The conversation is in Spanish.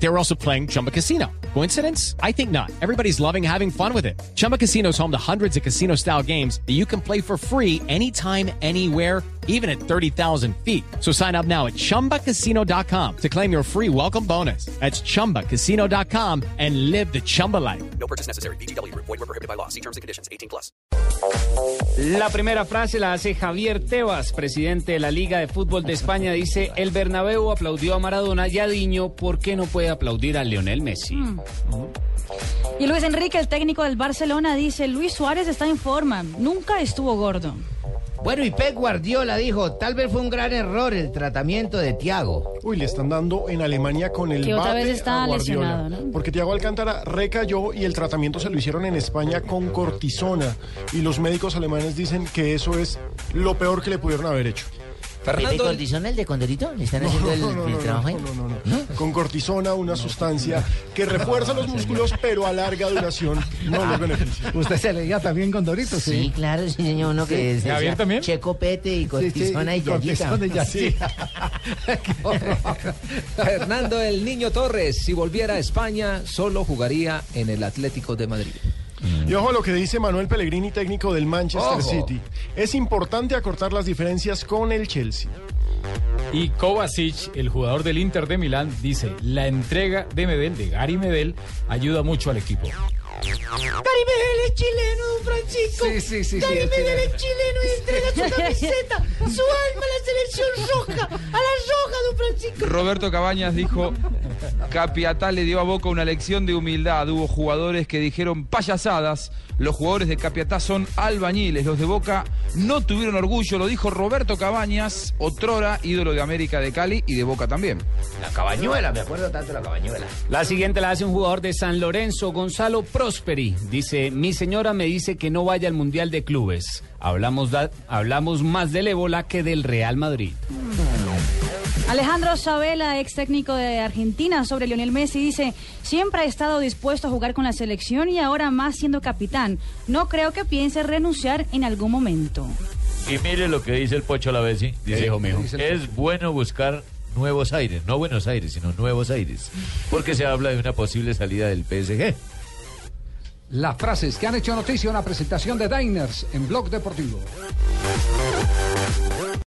They were also playing Chumba Casino. Coincidence? I think not. Everybody's loving having fun with it. Chumba Casino is home to hundreds of casino style games that you can play for free anytime, anywhere, even at 30,000 feet. So sign up now at chumbacasino.com to claim your free welcome bonus. That's chumbacasino.com and live the Chumba life. No purchase necessary. BGW. Void were prohibited by law. See terms and conditions. 18 plus. La primera frase la hace Javier Tebas, presidente de la Liga de Fútbol de España. Dice, el Bernabéu aplaudió a Maradona y a Diño, ¿por qué no puede aplaudir a Lionel Messi? Y Luis Enrique, el técnico del Barcelona, dice, Luis Suárez está en forma, nunca estuvo gordo. Bueno, y Pep Guardiola dijo, tal vez fue un gran error el tratamiento de Thiago. Uy, le están dando en Alemania con el Que otra vez está a Guardiola. lesionado, ¿no? Porque Thiago Alcántara recayó y el tratamiento se lo hicieron en España con cortisona. Y los médicos alemanes dicen que eso es lo peor que le pudieron haber hecho. ¿Pepe Cortisona, el de Condorito? ¿Le están haciendo el, No, no, el no, trabajo ahí? no, no, no, no. Con cortisona, una sustancia que refuerza los músculos, pero a larga duración no los beneficia. Usted se leía también con Doritos, Sí, sí. claro, sí, señor, uno que es ¿Javier también? Checo Pete y Cortisona y Yayita. Fernando el Niño Torres, si volviera a España, solo jugaría en el Atlético de Madrid. Y ojo a lo que dice Manuel Pellegrini, técnico del Manchester Ojo. City. Es importante acortar las diferencias con el Chelsea. Y Kovacic, el jugador del Inter de Milán, dice, la entrega de Medel, de Gary Medel, ayuda mucho al equipo. Gary Medel es chileno, don Francisco. Sí, sí, sí, sí, Gary es Medel es chileno y entrega su camiseta, su alma a la selección roja, a la roja, don Francisco. Roberto Cabañas dijo, Capiatá le dio a Boca una lección de humildad. Hubo jugadores que dijeron payasadas. Los jugadores de Capiatá son albañiles. Los de Boca no tuvieron orgullo. Lo dijo Roberto Cabañas, otrora ídolo de América de Cali y de Boca también. La cabañuela, me acuerdo tanto de la cabañuela. La siguiente la hace un jugador de San Lorenzo, Gonzalo Prosperi. Dice, mi señora me dice que no vaya al Mundial de Clubes. Hablamos, da- hablamos más del ébola que del Real Madrid. Alejandro Sabela, ex técnico de Argentina, sobre Lionel Messi, dice, siempre ha estado dispuesto a jugar con la selección y ahora más siendo capitán. No creo que piense renunciar en algún momento. Y mire lo que dice el Pocho Lavesi. Dice, dijo, mijo? es bueno buscar nuevos aires, no Buenos Aires, sino nuevos aires, porque se habla de una posible salida del PSG. Las frases que han hecho noticia, una presentación de Diners en Blog Deportivo.